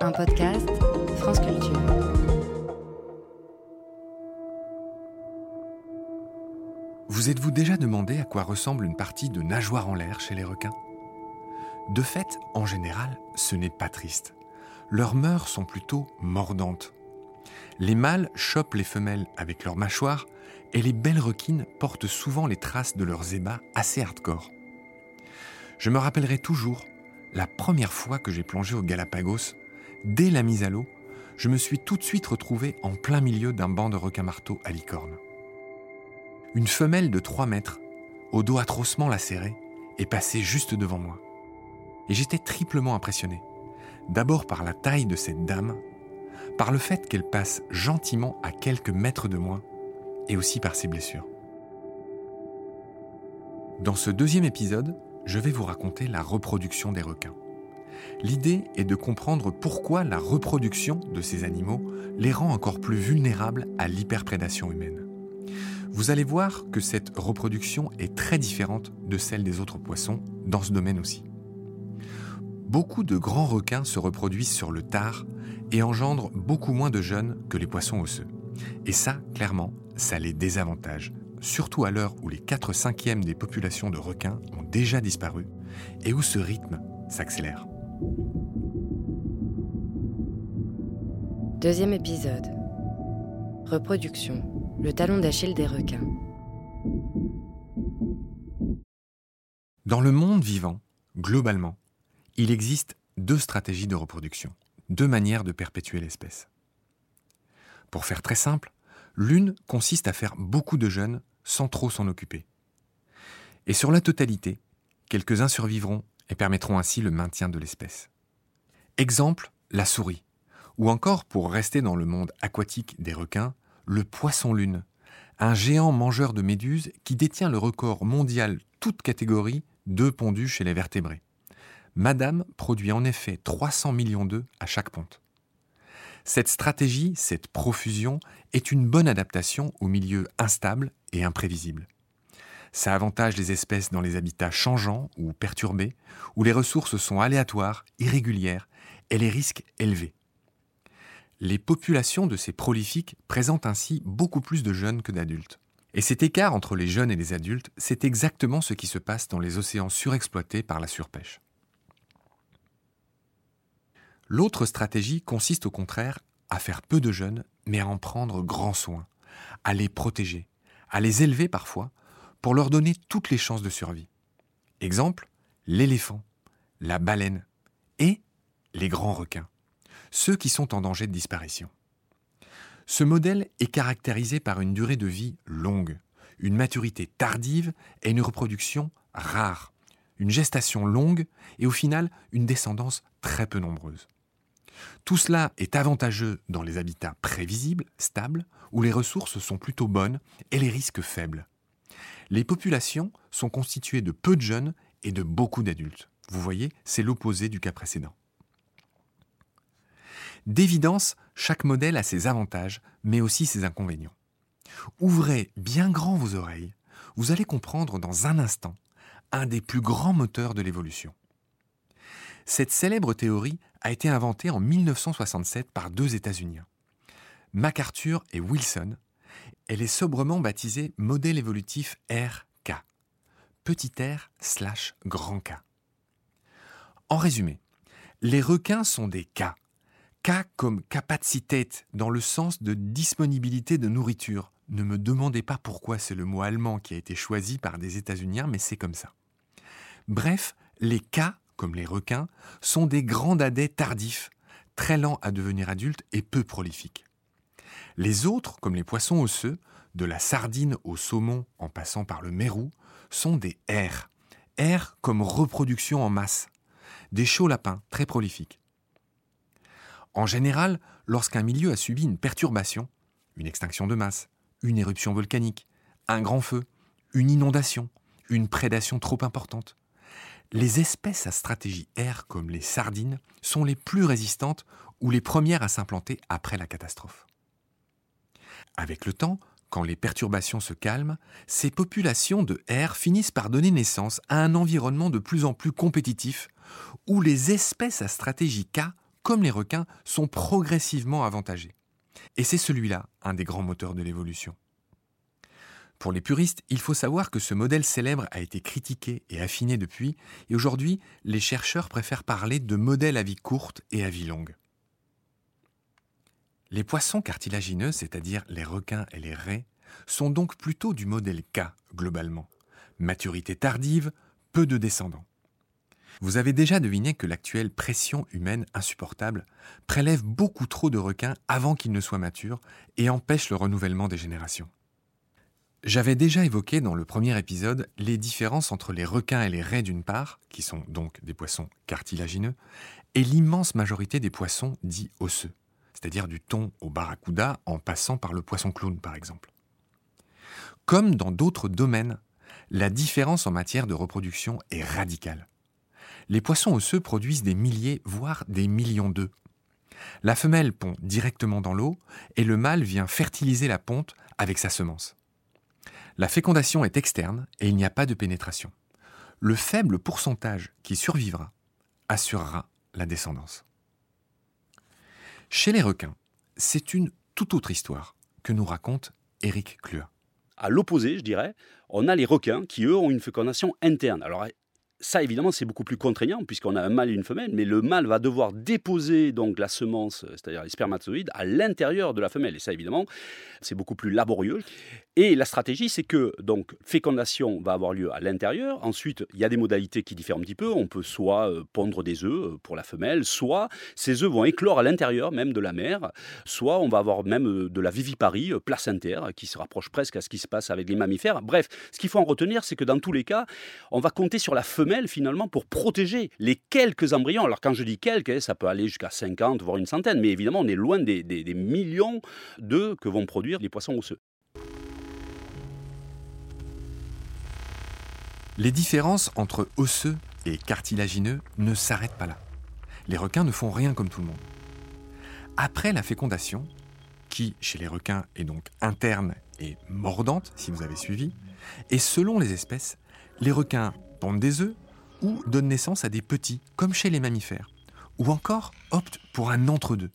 un podcast France Culture. Vous êtes-vous déjà demandé à quoi ressemble une partie de nageoire en l'air chez les requins? De fait, en général, ce n'est pas triste. Leurs mœurs sont plutôt mordantes. Les mâles chopent les femelles avec leurs mâchoires et les belles requines portent souvent les traces de leurs ébats assez hardcore. Je me rappellerai toujours la première fois que j'ai plongé au Galapagos, dès la mise à l'eau, je me suis tout de suite retrouvé en plein milieu d'un banc de requins-marteaux à licorne. Une femelle de 3 mètres, au dos atrocement lacéré, est passée juste devant moi. Et j'étais triplement impressionné. D'abord par la taille de cette dame, par le fait qu'elle passe gentiment à quelques mètres de moi, et aussi par ses blessures. Dans ce deuxième épisode, je vais vous raconter la reproduction des requins. L'idée est de comprendre pourquoi la reproduction de ces animaux les rend encore plus vulnérables à l'hyperprédation humaine. Vous allez voir que cette reproduction est très différente de celle des autres poissons dans ce domaine aussi. Beaucoup de grands requins se reproduisent sur le tard et engendrent beaucoup moins de jeunes que les poissons osseux. Et ça, clairement, ça les désavantage surtout à l'heure où les 4 cinquièmes des populations de requins ont déjà disparu et où ce rythme s'accélère. Deuxième épisode. Reproduction. Le talon d'Achille des requins. Dans le monde vivant, globalement, il existe deux stratégies de reproduction, deux manières de perpétuer l'espèce. Pour faire très simple, l'une consiste à faire beaucoup de jeunes sans trop s'en occuper. Et sur la totalité, quelques-uns survivront et permettront ainsi le maintien de l'espèce. Exemple, la souris, ou encore, pour rester dans le monde aquatique des requins, le poisson-lune, un géant mangeur de méduses qui détient le record mondial toute catégorie d'œufs pondus chez les vertébrés. Madame produit en effet 300 millions d'œufs à chaque ponte. Cette stratégie, cette profusion, est une bonne adaptation aux milieux instables et imprévisibles. Ça avantage les espèces dans les habitats changeants ou perturbés, où les ressources sont aléatoires, irrégulières et les risques élevés. Les populations de ces prolifiques présentent ainsi beaucoup plus de jeunes que d'adultes. Et cet écart entre les jeunes et les adultes, c'est exactement ce qui se passe dans les océans surexploités par la surpêche. L'autre stratégie consiste au contraire à faire peu de jeunes, mais à en prendre grand soin, à les protéger, à les élever parfois, pour leur donner toutes les chances de survie. Exemple, l'éléphant, la baleine et les grands requins, ceux qui sont en danger de disparition. Ce modèle est caractérisé par une durée de vie longue, une maturité tardive et une reproduction rare, une gestation longue et au final une descendance très peu nombreuse. Tout cela est avantageux dans les habitats prévisibles, stables, où les ressources sont plutôt bonnes et les risques faibles. Les populations sont constituées de peu de jeunes et de beaucoup d'adultes. Vous voyez, c'est l'opposé du cas précédent. D'évidence, chaque modèle a ses avantages, mais aussi ses inconvénients. Ouvrez bien grand vos oreilles, vous allez comprendre dans un instant un des plus grands moteurs de l'évolution. Cette célèbre théorie a été inventée en 1967 par deux États-Unis, MacArthur et Wilson. Elle est sobrement baptisée modèle évolutif RK, petit r slash grand K. En résumé, les requins sont des K. K comme capacité dans le sens de disponibilité de nourriture. Ne me demandez pas pourquoi c'est le mot allemand qui a été choisi par des États-Unis, mais c'est comme ça. Bref, les K comme les requins, sont des grands dadais tardifs, très lents à devenir adultes et peu prolifiques. Les autres, comme les poissons osseux, de la sardine au saumon en passant par le mérou, sont des R. R comme reproduction en masse. Des chauds lapins très prolifiques. En général, lorsqu'un milieu a subi une perturbation, une extinction de masse, une éruption volcanique, un grand feu, une inondation, une prédation trop importante, les espèces à stratégie R comme les sardines sont les plus résistantes ou les premières à s'implanter après la catastrophe. Avec le temps, quand les perturbations se calment, ces populations de R finissent par donner naissance à un environnement de plus en plus compétitif où les espèces à stratégie K comme les requins, sont progressivement avantagés. Et c'est celui-là un des grands moteurs de l'évolution. Pour les puristes, il faut savoir que ce modèle célèbre a été critiqué et affiné depuis, et aujourd'hui, les chercheurs préfèrent parler de modèle à vie courte et à vie longue. Les poissons cartilagineux, c'est-à-dire les requins et les raies, sont donc plutôt du modèle K globalement. Maturité tardive, peu de descendants. Vous avez déjà deviné que l'actuelle pression humaine insupportable prélève beaucoup trop de requins avant qu'ils ne soient matures et empêche le renouvellement des générations. J'avais déjà évoqué dans le premier épisode les différences entre les requins et les raies d'une part, qui sont donc des poissons cartilagineux, et l'immense majorité des poissons dits osseux, c'est-à-dire du thon au barracuda en passant par le poisson clown par exemple. Comme dans d'autres domaines, la différence en matière de reproduction est radicale. Les poissons osseux produisent des milliers, voire des millions d'œufs. La femelle pond directement dans l'eau et le mâle vient fertiliser la ponte avec sa semence. La fécondation est externe et il n'y a pas de pénétration. Le faible pourcentage qui survivra assurera la descendance. Chez les requins, c'est une toute autre histoire que nous raconte Eric Clua. À l'opposé, je dirais, on a les requins qui, eux, ont une fécondation interne. Alors, ça, évidemment, c'est beaucoup plus contraignant puisqu'on a un mâle et une femelle, mais le mâle va devoir déposer donc la semence, c'est-à-dire les spermatozoïdes, à l'intérieur de la femelle. Et ça, évidemment, c'est beaucoup plus laborieux. Et la stratégie, c'est que donc fécondation va avoir lieu à l'intérieur. Ensuite, il y a des modalités qui diffèrent un petit peu. On peut soit euh, pondre des œufs euh, pour la femelle, soit ces œufs vont éclore à l'intérieur même de la mère, soit on va avoir même euh, de la viviparie placentaire qui se rapproche presque à ce qui se passe avec les mammifères. Bref, ce qu'il faut en retenir, c'est que dans tous les cas, on va compter sur la femelle finalement pour protéger les quelques embryons. Alors quand je dis quelques, ça peut aller jusqu'à 50 voire une centaine, mais évidemment, on est loin des, des millions d'œufs que vont produire les poissons osseux. Les différences entre osseux et cartilagineux ne s'arrêtent pas là. Les requins ne font rien comme tout le monde. Après la fécondation, qui chez les requins est donc interne et mordante, si vous avez suivi, et selon les espèces, les requins pondent des œufs ou donnent naissance à des petits, comme chez les mammifères, ou encore optent pour un entre-deux.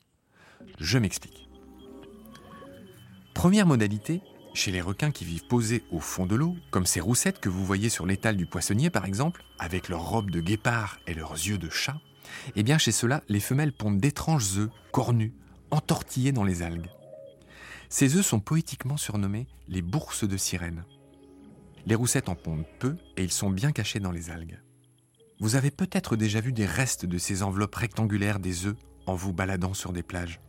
Je m'explique. Première modalité, chez les requins qui vivent posés au fond de l'eau, comme ces roussettes que vous voyez sur l'étal du poissonnier par exemple, avec leurs robes de guépard et leurs yeux de chat, eh bien chez ceux-là, les femelles pondent d'étranges œufs, cornus, entortillés dans les algues. Ces œufs sont poétiquement surnommés les bourses de sirène. Les roussettes en pondent peu et ils sont bien cachés dans les algues. Vous avez peut-être déjà vu des restes de ces enveloppes rectangulaires des œufs en vous baladant sur des plages.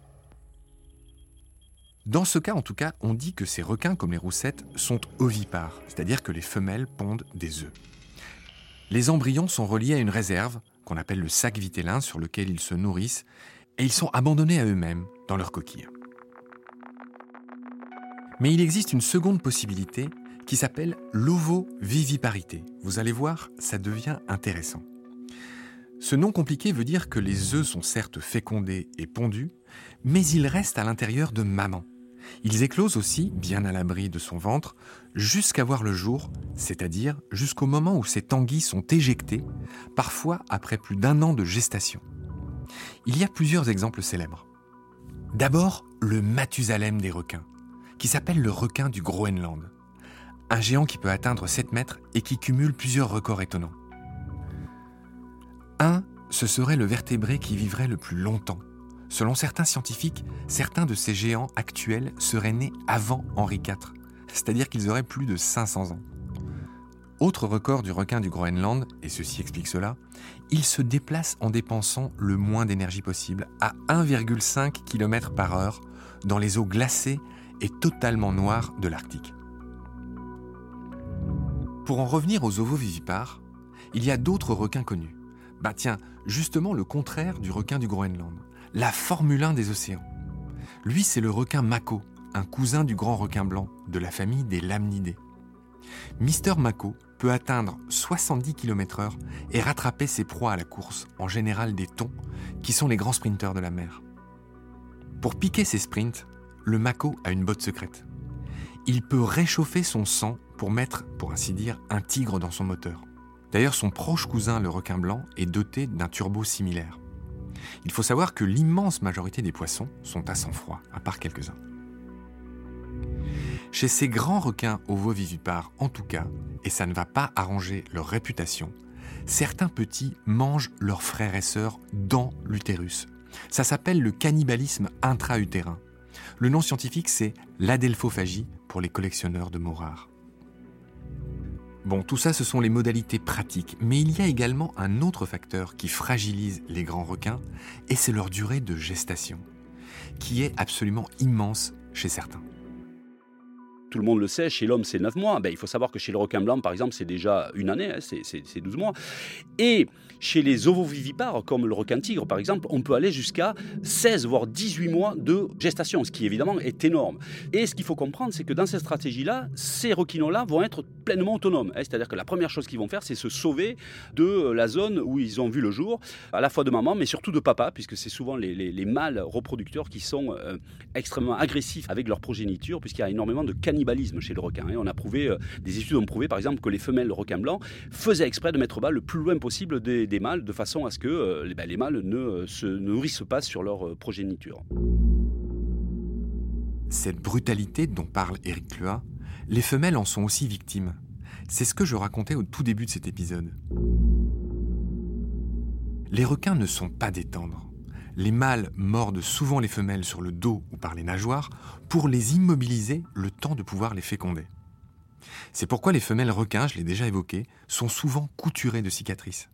Dans ce cas, en tout cas, on dit que ces requins, comme les roussettes, sont ovipares, c'est-à-dire que les femelles pondent des œufs. Les embryons sont reliés à une réserve, qu'on appelle le sac vitellin, sur lequel ils se nourrissent, et ils sont abandonnés à eux-mêmes dans leur coquille. Mais il existe une seconde possibilité qui s'appelle l'ovoviviparité. Vous allez voir, ça devient intéressant. Ce nom compliqué veut dire que les œufs sont certes fécondés et pondus, mais ils restent à l'intérieur de maman. Ils éclosent aussi, bien à l'abri de son ventre, jusqu'à voir le jour, c'est-à-dire jusqu'au moment où ces tanguis sont éjectés, parfois après plus d'un an de gestation. Il y a plusieurs exemples célèbres. D'abord, le Mathusalem des requins, qui s'appelle le requin du Groenland. Un géant qui peut atteindre 7 mètres et qui cumule plusieurs records étonnants. Un, ce serait le vertébré qui vivrait le plus longtemps, Selon certains scientifiques, certains de ces géants actuels seraient nés avant Henri IV, c'est-à-dire qu'ils auraient plus de 500 ans. Autre record du requin du Groenland, et ceci explique cela, il se déplace en dépensant le moins d'énergie possible, à 1,5 km par heure, dans les eaux glacées et totalement noires de l'Arctique. Pour en revenir aux ovovivipares, il y a d'autres requins connus. Bah tiens, justement le contraire du requin du Groenland la Formule 1 des océans. Lui, c'est le requin Mako, un cousin du grand requin blanc, de la famille des lamnidés. Mister Mako peut atteindre 70 km/h et rattraper ses proies à la course, en général des thons, qui sont les grands sprinteurs de la mer. Pour piquer ses sprints, le Mako a une botte secrète. Il peut réchauffer son sang pour mettre, pour ainsi dire, un tigre dans son moteur. D'ailleurs, son proche cousin, le requin blanc, est doté d'un turbo similaire. Il faut savoir que l'immense majorité des poissons sont à sang-froid, à part quelques-uns. Chez ces grands requins ovovivipares en tout cas, et ça ne va pas arranger leur réputation, certains petits mangent leurs frères et sœurs dans l'utérus. Ça s'appelle le cannibalisme intra-utérin. Le nom scientifique c'est l'adelphophagie pour les collectionneurs de mots rares. Bon, tout ça, ce sont les modalités pratiques, mais il y a également un autre facteur qui fragilise les grands requins, et c'est leur durée de gestation, qui est absolument immense chez certains tout le monde le sait, chez l'homme c'est 9 mois. Ben, il faut savoir que chez le requin blanc, par exemple, c'est déjà une année, hein, c'est 12 mois. Et chez les ovovivipares, comme le requin tigre par exemple, on peut aller jusqu'à 16 voire 18 mois de gestation, ce qui évidemment est énorme. Et ce qu'il faut comprendre, c'est que dans cette stratégie-là, ces requins-là vont être pleinement autonomes. Hein. C'est-à-dire que la première chose qu'ils vont faire, c'est se sauver de la zone où ils ont vu le jour, à la fois de maman, mais surtout de papa, puisque c'est souvent les, mâles reproducteurs qui sont euh, extrêmement agressifs avec leur progéniture, puisqu'il y a énormément de cannibalisme chez le requin. Et hein. on a prouvé, euh, des études ont prouvé par exemple que les femelles requins blancs faisaient exprès de mettre bas le plus loin possible des mâles de façon à ce que euh, les, ben, les mâles ne euh, se nourrissent pas sur leur progéniture. Cette brutalité dont parle Eric Clua, les femelles en sont aussi victimes. C'est ce que je racontais au tout début de cet épisode. Les requins ne sont pas des tendres. Les mâles mordent souvent les femelles sur le dos ou par les nageoires pour les immobiliser le temps de pouvoir les féconder. C'est pourquoi les femelles requins, je l'ai déjà évoqué, sont souvent couturées de cicatrices.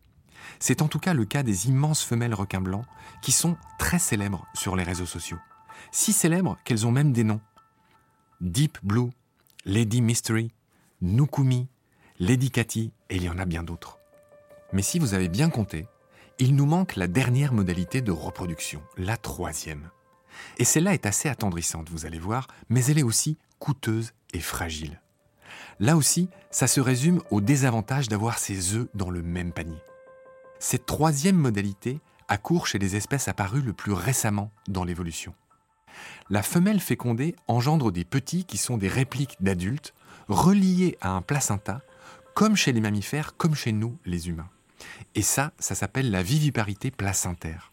C'est en tout cas le cas des immenses femelles requins blancs qui sont très célèbres sur les réseaux sociaux. Si célèbres qu'elles ont même des noms. Deep Blue, Lady Mystery, Nukumi, Lady Cathy, et il y en a bien d'autres. Mais si vous avez bien compté, il nous manque la dernière modalité de reproduction, la troisième. Et celle-là est assez attendrissante, vous allez voir, mais elle est aussi coûteuse et fragile. Là aussi, ça se résume au désavantage d'avoir ses œufs dans le même panier. Cette troisième modalité accourt chez les espèces apparues le plus récemment dans l'évolution. La femelle fécondée engendre des petits qui sont des répliques d'adultes reliés à un placenta, comme chez les mammifères, comme chez nous, les humains. Et ça, ça s'appelle la viviparité placentaire.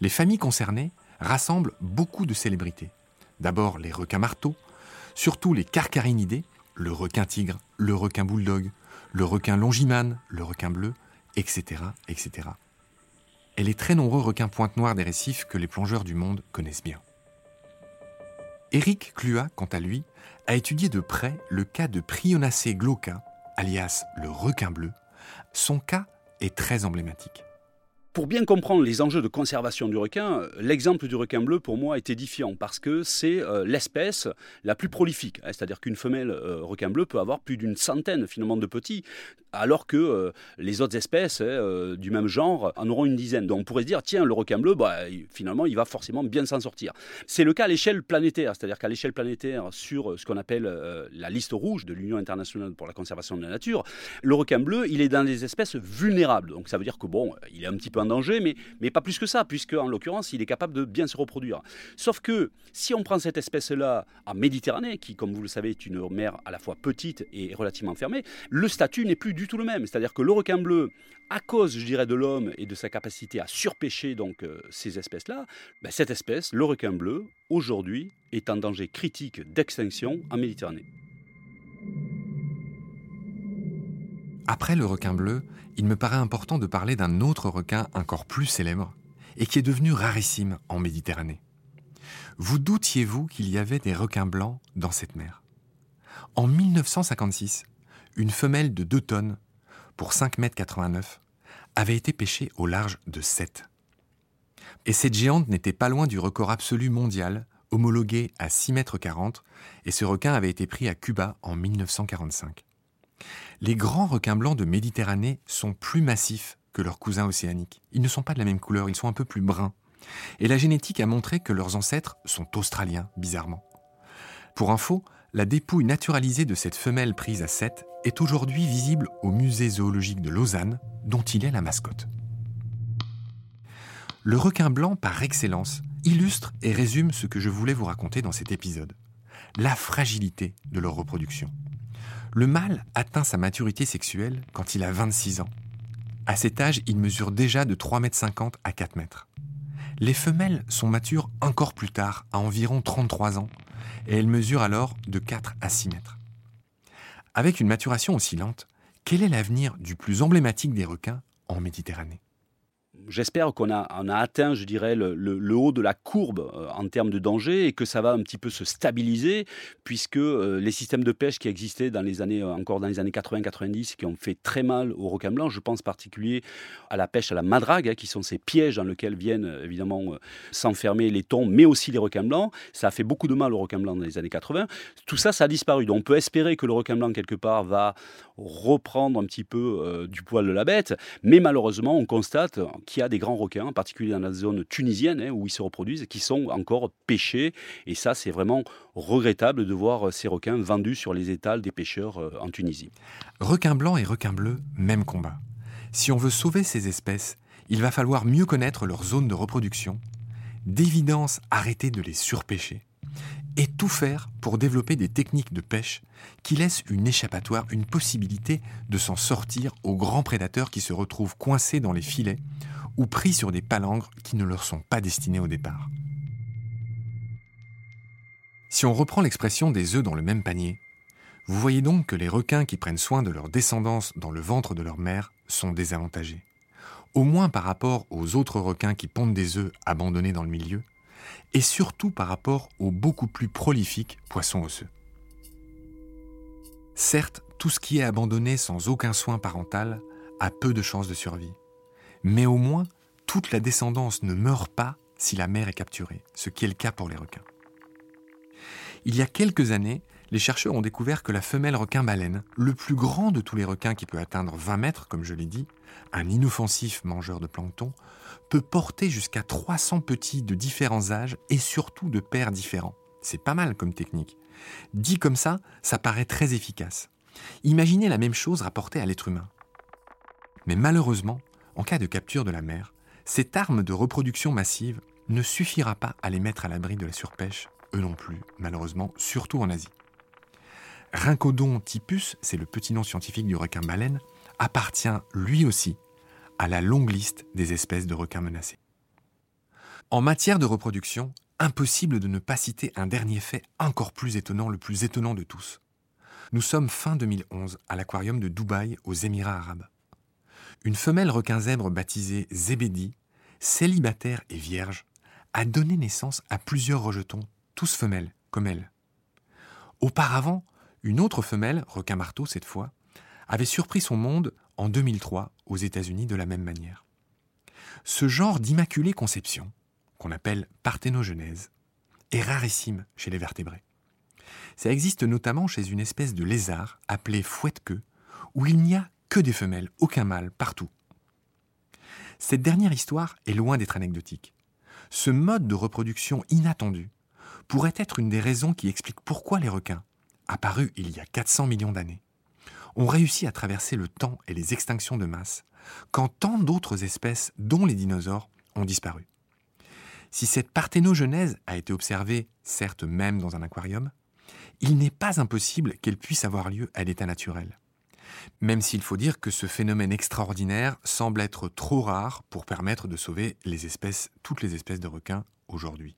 Les familles concernées rassemblent beaucoup de célébrités. D'abord les requins marteaux, surtout les carcarinidés, le requin tigre, le requin bulldog, le requin longimane, le requin bleu, etc., etc. Et les très nombreux requins pointe-noire des récifs que les plongeurs du monde connaissent bien. Eric Clua, quant à lui, a étudié de près le cas de Prionacea glauca, alias le requin bleu. Son cas est très emblématique. Pour bien comprendre les enjeux de conservation du requin, l'exemple du requin bleu pour moi est édifiant parce que c'est euh, l'espèce la plus prolifique. Hein, c'est-à-dire qu'une femelle euh, requin bleu peut avoir plus d'une centaine finalement de petits, alors que euh, les autres espèces hein, du même genre en auront une dizaine. Donc on pourrait se dire, tiens, le requin bleu, bah, finalement, il va forcément bien s'en sortir. C'est le cas à l'échelle planétaire, c'est-à-dire qu'à l'échelle planétaire, sur ce qu'on appelle la liste rouge de l'Union internationale pour la conservation de la nature, le requin bleu, il est dans les espèces vulnérables. Donc ça veut dire que bon, il est un petit peu en danger, mais, mais pas plus que ça, puisque en l'occurrence, il est capable de bien se reproduire. Sauf que si on prend cette espèce-là en Méditerranée, qui, comme vous le savez, est une mer à la fois petite et relativement fermée, le statut n'est plus du tout le même. C'est-à-dire que le requin bleu, à cause, je dirais, de l'homme et de sa capacité à surpêcher donc euh, ces espèces-là, ben, cette espèce, le requin bleu, aujourd'hui, est en danger critique d'extinction en Méditerranée. Après le requin bleu, il me paraît important de parler d'un autre requin encore plus célèbre et qui est devenu rarissime en Méditerranée. Vous doutiez-vous qu'il y avait des requins blancs dans cette mer? En 1956, une femelle de 2 tonnes pour 5,89 m avait été pêchée au large de 7. Et cette géante n'était pas loin du record absolu mondial, homologué à 6,40 m, et ce requin avait été pris à Cuba en 1945. Les grands requins blancs de Méditerranée sont plus massifs que leurs cousins océaniques. Ils ne sont pas de la même couleur, ils sont un peu plus bruns. Et la génétique a montré que leurs ancêtres sont australiens, bizarrement. Pour info, la dépouille naturalisée de cette femelle prise à 7 est aujourd'hui visible au musée zoologique de Lausanne, dont il est la mascotte. Le requin blanc par excellence illustre et résume ce que je voulais vous raconter dans cet épisode. La fragilité de leur reproduction. Le mâle atteint sa maturité sexuelle quand il a 26 ans. À cet âge, ils mesurent déjà de 3,50 m à 4 mètres. Les femelles sont matures encore plus tard, à environ 33 ans, et elles mesurent alors de 4 à 6 mètres. Avec une maturation aussi lente, quel est l'avenir du plus emblématique des requins en Méditerranée? J'espère qu'on a, on a atteint, je dirais, le, haut de la courbe euh, en termes de danger et que ça va un petit peu se stabiliser, puisque euh, les systèmes de pêche qui existaient dans les années, euh, encore dans les années 80-90, qui ont fait très mal aux requins blancs, je pense en particulier à la pêche à la madrague, hein, qui sont ces pièges dans lesquels viennent évidemment s'enfermer les thons, mais aussi les requins blancs. Ça a fait beaucoup de mal aux requins blancs dans les années 80. Tout ça, ça a disparu. Donc on peut espérer que le requin blanc, quelque part, va reprendre un petit peu du poil de la bête, mais malheureusement, on constate qu'il y a des grands requins, en particulier dans la zone tunisienne hein, où ils se reproduisent, qui sont encore pêchés. Et ça, c'est vraiment regrettable de voir ces requins vendus sur les étals des pêcheurs euh, en Tunisie. Requin blanc et requin bleu, même combat. Si on veut sauver ces espèces, il va falloir mieux connaître leur zone de reproduction, d'évidence arrêter de les surpêcher, et tout faire pour développer des techniques de pêche qui laissent une échappatoire, une possibilité de s'en sortir aux grands prédateurs qui se retrouvent coincés dans les filets ou pris sur des palangres qui ne leur sont pas destinés au départ. Si on reprend l'expression des œufs dans le même panier, vous voyez donc que les requins qui prennent soin de leur descendance dans le ventre de leur mère sont désavantagés, au moins par rapport aux autres requins qui pondent des œufs abandonnés dans le milieu, et surtout par rapport aux beaucoup plus prolifiques poissons osseux. Certes, tout ce qui est abandonné sans aucun soin parental a peu de chances de survie. Mais au moins, toute la descendance ne meurt pas si la mère est capturée, ce qui est le cas pour les requins. Il y a quelques années, les chercheurs ont découvert que la femelle requin-baleine, le plus grand de tous les requins qui peut atteindre 20 mètres, comme je l'ai dit, un inoffensif mangeur de plancton, peut porter jusqu'à 300 petits de différents âges et surtout de pères différents. C'est pas mal comme technique. Dit comme ça, ça paraît très efficace. Imaginez la même chose rapportée à l'être humain. Mais malheureusement, en cas de capture de la mer, cette arme de reproduction massive ne suffira pas à les mettre à l'abri de la surpêche, eux non plus, malheureusement, surtout en Asie. Rhincodon typus, c'est le petit nom scientifique du requin baleine, appartient lui aussi à la longue liste des espèces de requins menacés. En matière de reproduction, impossible de ne pas citer un dernier fait encore plus étonnant, le plus étonnant de tous. Nous sommes fin 2011 à l'aquarium de Dubaï aux Émirats arabes. Une femelle requin zèbre baptisée Zébédi, célibataire et vierge, a donné naissance à plusieurs rejetons, tous femelles, comme elle. Auparavant, une autre femelle, requin marteau cette fois, avait surpris son monde en 2003 aux États-Unis de la même manière. Ce genre d'immaculée conception, qu'on appelle parthénogenèse, est rarissime chez les vertébrés. Ça existe notamment chez une espèce de lézard appelée fouette-queue, où il n'y a que des femelles, aucun mâle, partout. Cette dernière histoire est loin d'être anecdotique. Ce mode de reproduction inattendu pourrait être une des raisons qui explique pourquoi les requins, apparus il y a 400 millions d'années, ont réussi à traverser le temps et les extinctions de masse, quand tant d'autres espèces, dont les dinosaures, ont disparu. Si cette parthénogenèse a été observée, certes même dans un aquarium, il n'est pas impossible qu'elle puisse avoir lieu à l'état naturel même s'il faut dire que ce phénomène extraordinaire semble être trop rare pour permettre de sauver toutes les espèces de requins aujourd'hui.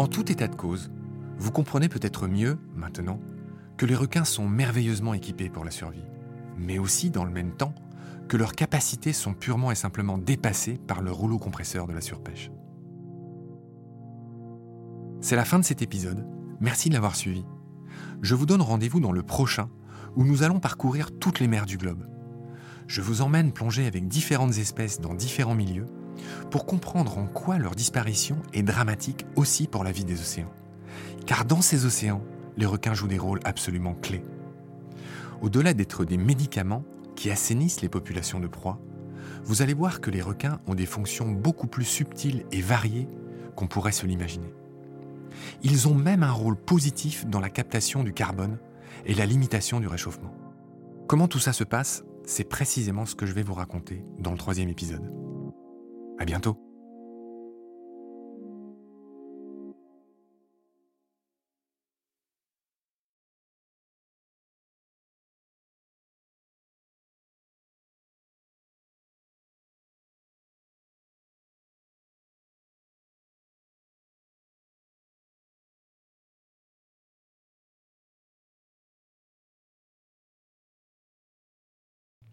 En tout état de cause, vous comprenez peut-être mieux, maintenant, que les requins sont merveilleusement équipés pour la survie, mais aussi, dans le même temps, que leurs capacités sont purement et simplement dépassées par le rouleau compresseur de la surpêche. C'est la fin de cet épisode. Merci de l'avoir suivi. Je vous donne rendez-vous dans le prochain où nous allons parcourir toutes les mers du globe. Je vous emmène plonger avec différentes espèces dans différents milieux pour comprendre en quoi leur disparition est dramatique aussi pour la vie des océans. Car dans ces océans, les requins jouent des rôles absolument clés. Au-delà d'être des médicaments qui assainissent les populations de proies, vous allez voir que les requins ont des fonctions beaucoup plus subtiles et variées qu'on pourrait se l'imaginer. Ils ont même un rôle positif dans la captation du carbone et la limitation du réchauffement. Comment tout ça se passe C'est précisément ce que je vais vous raconter dans le troisième épisode. À bientôt